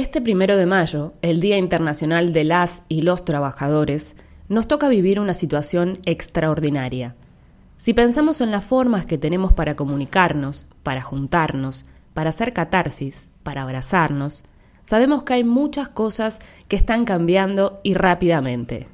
Este primero de mayo, el Día Internacional de las y los Trabajadores, nos toca vivir una situación extraordinaria. Si pensamos en las formas que tenemos para comunicarnos, para juntarnos, para hacer catarsis, para abrazarnos, sabemos que hay muchas cosas que están cambiando y rápidamente.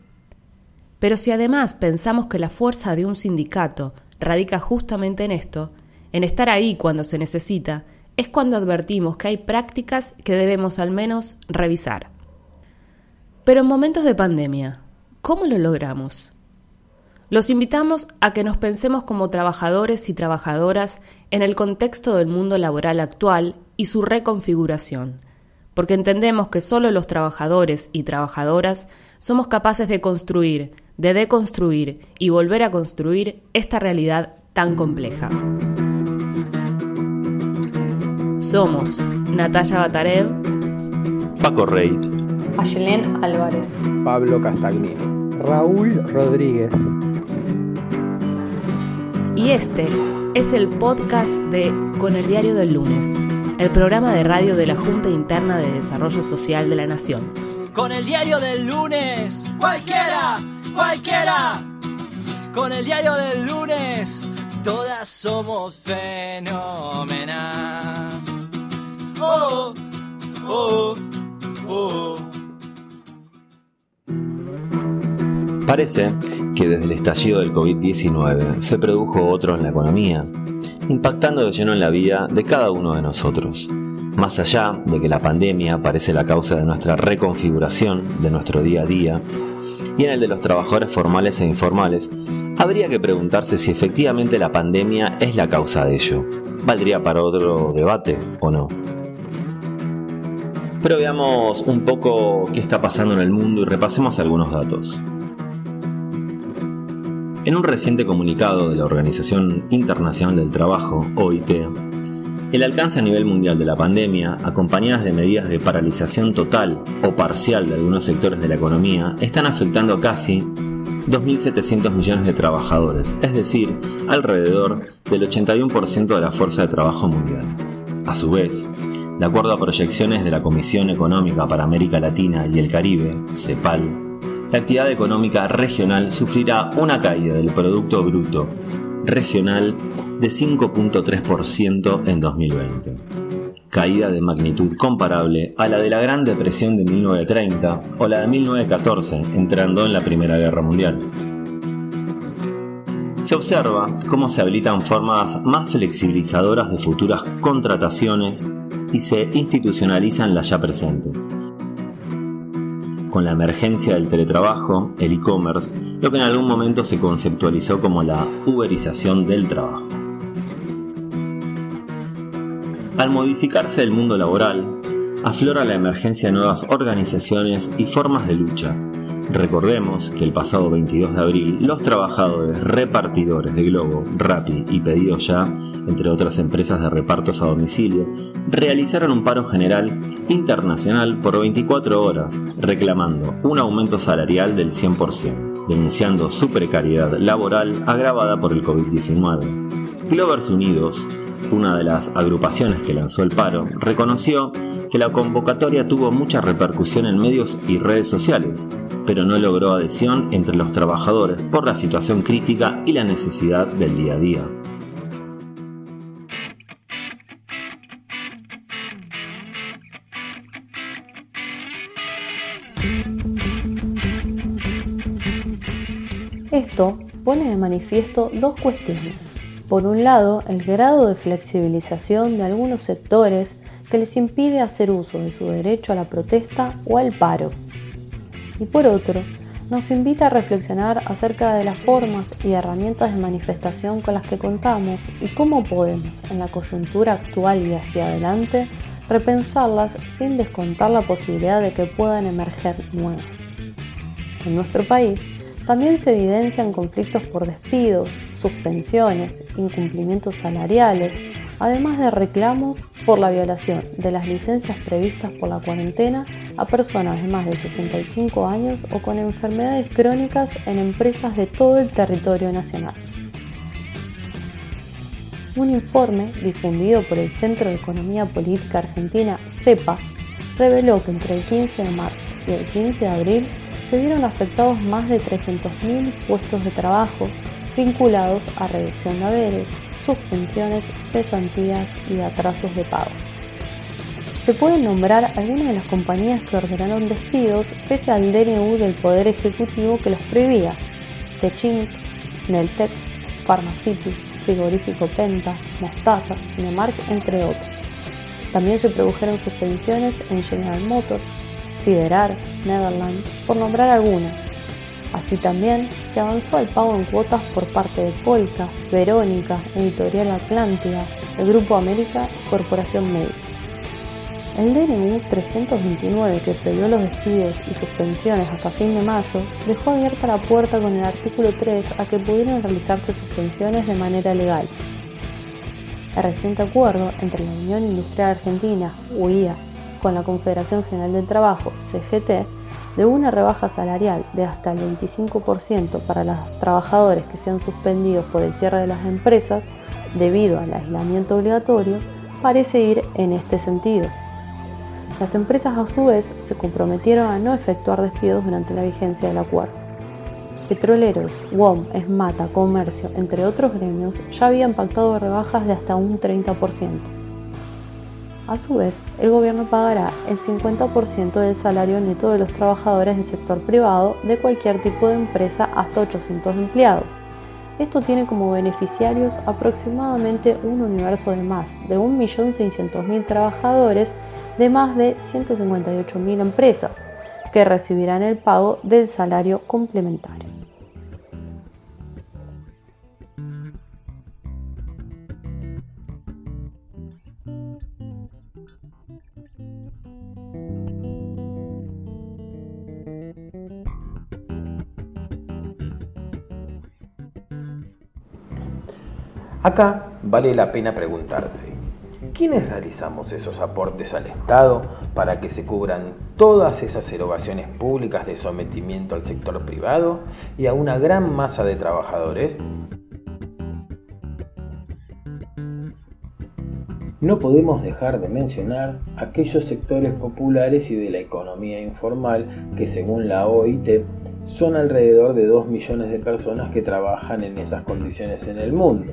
Pero si además pensamos que la fuerza de un sindicato radica justamente en esto, en estar ahí cuando se necesita, es cuando advertimos que hay prácticas que debemos al menos revisar. Pero en momentos de pandemia, ¿cómo lo logramos? Los invitamos a que nos pensemos como trabajadores y trabajadoras en el contexto del mundo laboral actual y su reconfiguración, porque entendemos que solo los trabajadores y trabajadoras somos capaces de construir, de deconstruir y volver a construir esta realidad tan compleja. Somos Natalia Batarev, Paco Rey, Ayelén Álvarez, Pablo Castagnino, Raúl Rodríguez. Y este es el podcast de Con el Diario del Lunes, el programa de radio de la Junta Interna de Desarrollo Social de la Nación. Con el Diario del Lunes, cualquiera, cualquiera. Con el Diario del Lunes, todas somos fenómenas. Parece que desde el estallido del COVID-19 se produjo otro en la economía, impactando de lleno en la vida de cada uno de nosotros. Más allá de que la pandemia parece la causa de nuestra reconfiguración de nuestro día a día y en el de los trabajadores formales e informales, habría que preguntarse si efectivamente la pandemia es la causa de ello. ¿Valdría para otro debate o no? Pero veamos un poco qué está pasando en el mundo y repasemos algunos datos. En un reciente comunicado de la Organización Internacional del Trabajo, OIT, el alcance a nivel mundial de la pandemia, acompañadas de medidas de paralización total o parcial de algunos sectores de la economía, están afectando a casi 2.700 millones de trabajadores, es decir, alrededor del 81% de la fuerza de trabajo mundial. A su vez, de acuerdo a proyecciones de la Comisión Económica para América Latina y el Caribe, CEPAL, la actividad económica regional sufrirá una caída del Producto Bruto regional de 5.3% en 2020, caída de magnitud comparable a la de la Gran Depresión de 1930 o la de 1914, entrando en la Primera Guerra Mundial. Se observa cómo se habilitan formas más flexibilizadoras de futuras contrataciones y se institucionalizan las ya presentes, con la emergencia del teletrabajo, el e-commerce, lo que en algún momento se conceptualizó como la uberización del trabajo. Al modificarse el mundo laboral, aflora la emergencia de nuevas organizaciones y formas de lucha, Recordemos que el pasado 22 de abril los trabajadores repartidores de Globo, Rappi y Pedido Ya, entre otras empresas de repartos a domicilio, realizaron un paro general internacional por 24 horas, reclamando un aumento salarial del 100%, denunciando su precariedad laboral agravada por el COVID-19. Glovers Unidos una de las agrupaciones que lanzó el paro, reconoció que la convocatoria tuvo mucha repercusión en medios y redes sociales, pero no logró adhesión entre los trabajadores por la situación crítica y la necesidad del día a día. Esto pone de manifiesto dos cuestiones. Por un lado, el grado de flexibilización de algunos sectores que les impide hacer uso de su derecho a la protesta o al paro. Y por otro, nos invita a reflexionar acerca de las formas y herramientas de manifestación con las que contamos y cómo podemos, en la coyuntura actual y hacia adelante, repensarlas sin descontar la posibilidad de que puedan emerger nuevas. En nuestro país, también se evidencian conflictos por despidos, suspensiones, incumplimientos salariales, además de reclamos por la violación de las licencias previstas por la cuarentena a personas de más de 65 años o con enfermedades crónicas en empresas de todo el territorio nacional. Un informe difundido por el Centro de Economía Política Argentina, CEPA, reveló que entre el 15 de marzo y el 15 de abril se vieron afectados más de 300.000 puestos de trabajo vinculados a reducción de haberes, suspensiones, cesantías y atrasos de pago. Se pueden nombrar algunas de las compañías que ordenaron despidos pese al DNU del Poder Ejecutivo que los prohibía. Techint, Neltec, Pharmacity, Frigorífico Penta, Mostaza, Cinemark, entre otros. También se produjeron suspensiones en General Motors, Siderar, Netherlands, por nombrar algunas. Así también se avanzó al pago en cuotas por parte de Polka, Verónica, Editorial Atlántida, el Grupo América y Corporación Médica. El DNU 329, que prohibió los despidos y suspensiones hasta fin de mayo, dejó abierta la puerta con el artículo 3 a que pudieran realizarse suspensiones de manera legal. El reciente acuerdo entre la Unión Industrial Argentina, UIA, con la Confederación General del Trabajo, CGT, de una rebaja salarial de hasta el 25% para los trabajadores que sean suspendidos por el cierre de las empresas debido al aislamiento obligatorio, parece ir en este sentido. Las empresas a su vez se comprometieron a no efectuar despidos durante la vigencia del acuerdo. Petroleros, WOM, Esmata, Comercio, entre otros gremios, ya habían pactado rebajas de hasta un 30%. A su vez, el gobierno pagará el 50% del salario neto de los trabajadores del sector privado de cualquier tipo de empresa hasta 800 empleados. Esto tiene como beneficiarios aproximadamente un universo de más de 1.600.000 trabajadores de más de 158.000 empresas que recibirán el pago del salario complementario. Acá vale la pena preguntarse, ¿quiénes realizamos esos aportes al Estado para que se cubran todas esas erogaciones públicas de sometimiento al sector privado y a una gran masa de trabajadores? No podemos dejar de mencionar aquellos sectores populares y de la economía informal que según la OIT son alrededor de 2 millones de personas que trabajan en esas condiciones en el mundo,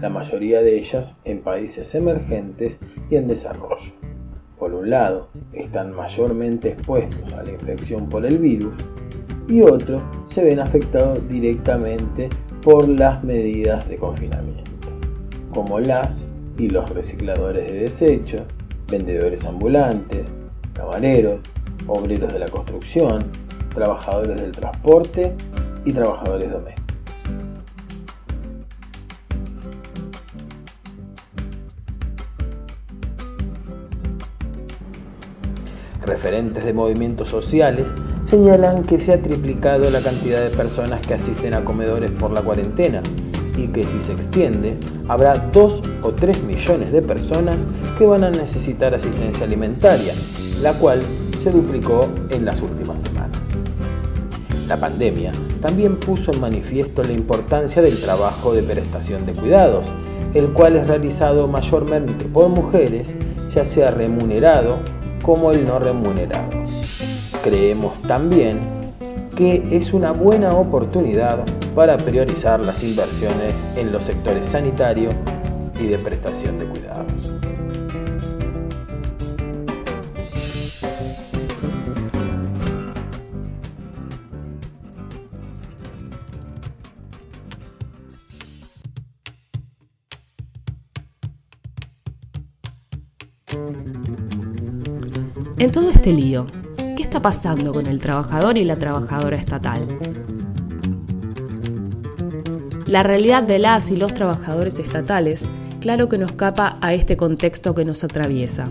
la mayoría de ellas en países emergentes y en desarrollo. Por un lado, están mayormente expuestos a la infección por el virus y otros se ven afectados directamente por las medidas de confinamiento, como las y los recicladores de desechos, vendedores ambulantes, camareros, obreros de la construcción, trabajadores del transporte y trabajadores domésticos. Referentes de movimientos sociales señalan que se ha triplicado la cantidad de personas que asisten a comedores por la cuarentena y que si se extiende habrá 2 o 3 millones de personas que van a necesitar asistencia alimentaria, la cual se duplicó en las últimas. La pandemia también puso en manifiesto la importancia del trabajo de prestación de cuidados, el cual es realizado mayormente por mujeres, ya sea remunerado como el no remunerado. Creemos también que es una buena oportunidad para priorizar las inversiones en los sectores sanitario y de prestación de cuidados. En todo este lío, ¿qué está pasando con el trabajador y la trabajadora estatal? La realidad de las y los trabajadores estatales, claro que nos capa a este contexto que nos atraviesa.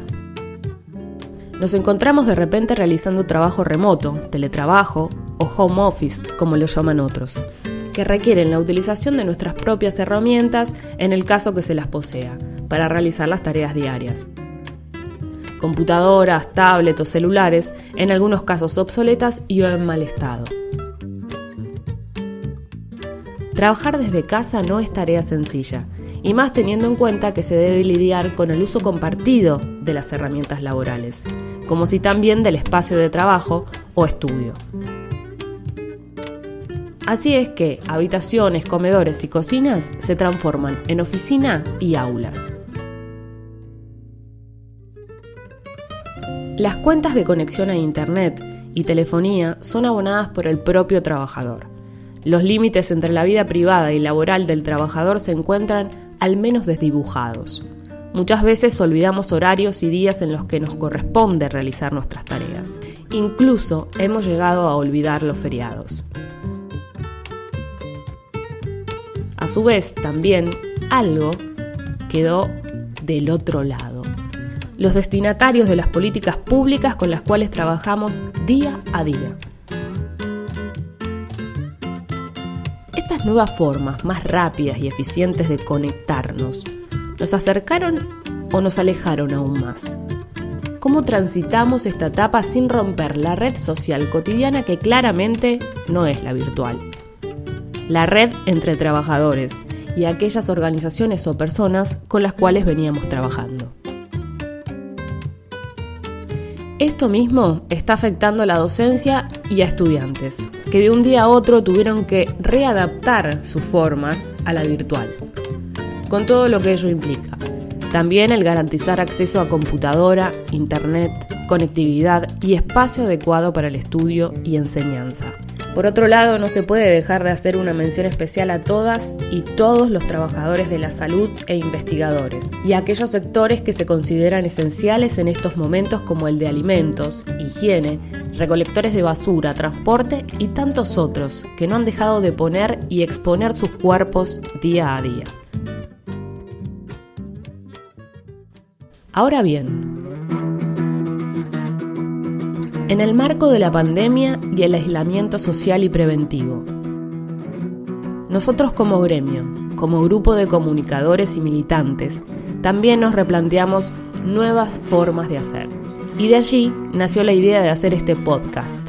Nos encontramos de repente realizando trabajo remoto, teletrabajo o home office, como lo llaman otros, que requieren la utilización de nuestras propias herramientas en el caso que se las posea, para realizar las tareas diarias computadoras, tablets o celulares, en algunos casos obsoletas y o en mal estado. Trabajar desde casa no es tarea sencilla, y más teniendo en cuenta que se debe lidiar con el uso compartido de las herramientas laborales, como si también del espacio de trabajo o estudio. Así es que habitaciones, comedores y cocinas se transforman en oficina y aulas. Las cuentas de conexión a Internet y telefonía son abonadas por el propio trabajador. Los límites entre la vida privada y laboral del trabajador se encuentran al menos desdibujados. Muchas veces olvidamos horarios y días en los que nos corresponde realizar nuestras tareas. Incluso hemos llegado a olvidar los feriados. A su vez, también algo quedó del otro lado. Los destinatarios de las políticas públicas con las cuales trabajamos día a día. Estas nuevas formas más rápidas y eficientes de conectarnos, ¿nos acercaron o nos alejaron aún más? ¿Cómo transitamos esta etapa sin romper la red social cotidiana que claramente no es la virtual? la red entre trabajadores y aquellas organizaciones o personas con las cuales veníamos trabajando. Esto mismo está afectando a la docencia y a estudiantes, que de un día a otro tuvieron que readaptar sus formas a la virtual, con todo lo que ello implica. También el garantizar acceso a computadora, internet, conectividad y espacio adecuado para el estudio y enseñanza. Por otro lado, no se puede dejar de hacer una mención especial a todas y todos los trabajadores de la salud e investigadores, y a aquellos sectores que se consideran esenciales en estos momentos como el de alimentos, higiene, recolectores de basura, transporte y tantos otros que no han dejado de poner y exponer sus cuerpos día a día. Ahora bien, en el marco de la pandemia y el aislamiento social y preventivo. Nosotros como gremio, como grupo de comunicadores y militantes, también nos replanteamos nuevas formas de hacer. Y de allí nació la idea de hacer este podcast.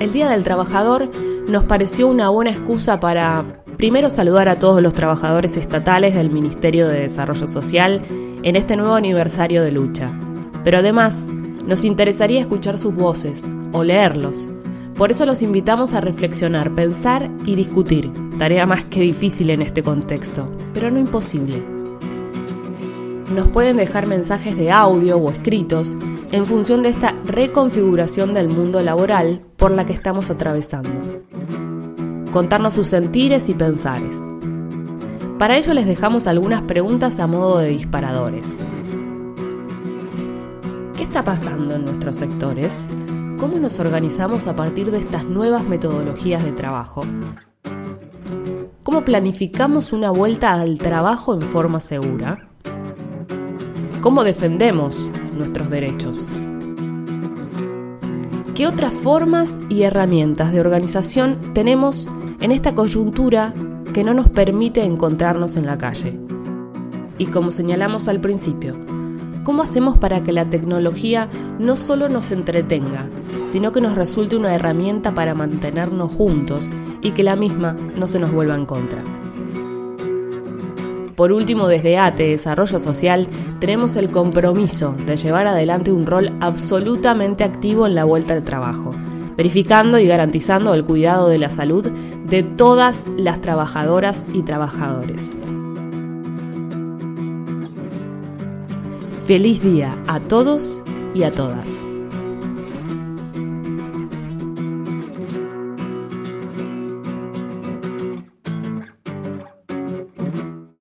El Día del Trabajador nos pareció una buena excusa para, primero, saludar a todos los trabajadores estatales del Ministerio de Desarrollo Social en este nuevo aniversario de lucha, pero además nos interesaría escuchar sus voces o leerlos. Por eso los invitamos a reflexionar, pensar y discutir, tarea más que difícil en este contexto, pero no imposible. Nos pueden dejar mensajes de audio o escritos en función de esta reconfiguración del mundo laboral por la que estamos atravesando. Contarnos sus sentires y pensares. Para ello les dejamos algunas preguntas a modo de disparadores. ¿Qué está pasando en nuestros sectores? ¿Cómo nos organizamos a partir de estas nuevas metodologías de trabajo? ¿Cómo planificamos una vuelta al trabajo en forma segura? ¿Cómo defendemos nuestros derechos? ¿Qué otras formas y herramientas de organización tenemos en esta coyuntura que no nos permite encontrarnos en la calle? Y como señalamos al principio, ¿Cómo hacemos para que la tecnología no solo nos entretenga, sino que nos resulte una herramienta para mantenernos juntos y que la misma no se nos vuelva en contra? Por último, desde ATE Desarrollo Social tenemos el compromiso de llevar adelante un rol absolutamente activo en la vuelta al trabajo, verificando y garantizando el cuidado de la salud de todas las trabajadoras y trabajadores. Feliz día a todos y a todas.